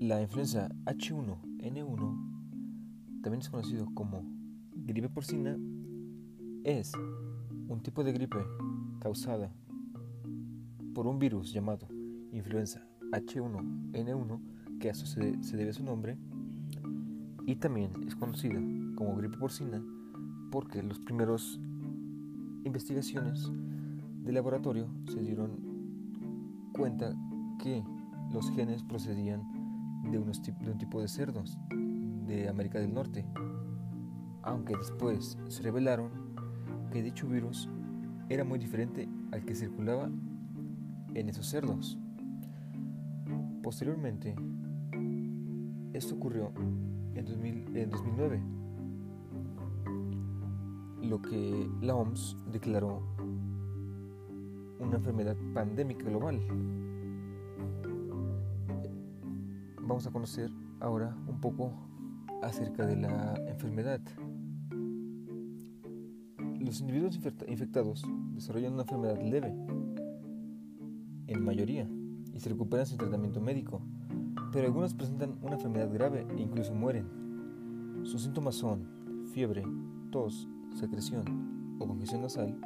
La influenza H1N1, también es conocido como gripe porcina, es un tipo de gripe causada por un virus llamado influenza H1N1, que a eso se, debe su nombre, y también es conocida como gripe porcina porque los primeros investigaciones de laboratorio se dieron cuenta que los genes procedían de, unos, de un tipo de cerdos de América del Norte, aunque después se revelaron que dicho virus era muy diferente al que circulaba en esos cerdos. Posteriormente, esto ocurrió en, 2009, lo que la OMS declaró una enfermedad pandémica global. Vamos a conocer ahora un poco acerca de la enfermedad. Los individuos infectados desarrollan una enfermedad leve, en mayoría, y se recuperan sin tratamiento médico, pero algunos presentan una enfermedad grave e incluso mueren. Sus síntomas son fiebre, tos, secreción o congestión nasal,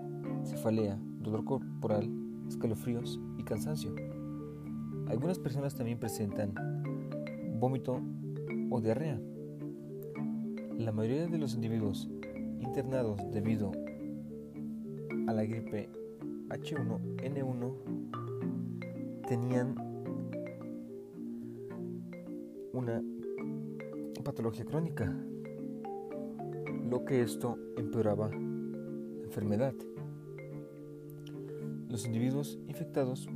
cefalea, dolor corporal, escalofríos y cansancio. Algunas personas también presentan vómito o diarrea. La mayoría de los individuos internados debido a la gripe H1N1 tenían una patología crónica, lo que esto empeoraba la enfermedad. Los individuos infectados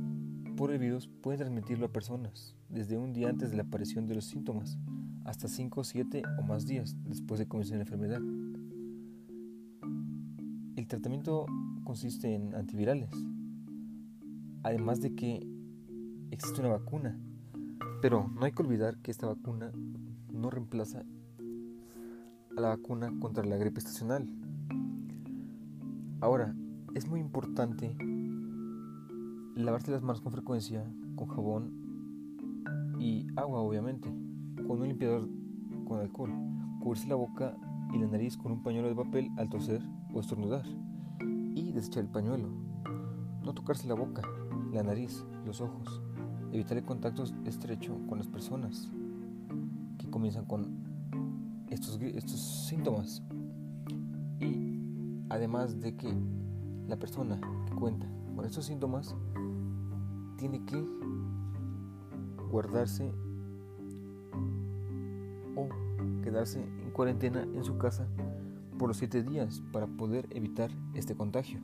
por el virus pueden transmitirlo a personas desde un día antes de la aparición de los síntomas hasta 5, 7 o más días después de comenzar la enfermedad. El tratamiento consiste en antivirales, además de que existe una vacuna, pero no hay que olvidar que esta vacuna no reemplaza a la vacuna contra la gripe estacional. Ahora, es muy importante lavarse las manos con frecuencia, con jabón y agua obviamente con un limpiador con alcohol, cubrirse la boca y la nariz con un pañuelo de papel al toser o estornudar y desechar el pañuelo. No tocarse la boca, la nariz, los ojos. Evitar el contacto estrecho con las personas que comienzan con estos, estos síntomas. Y además de que la persona que cuenta estos síntomas tiene que guardarse o quedarse en cuarentena en su casa por los 7 días para poder evitar este contagio.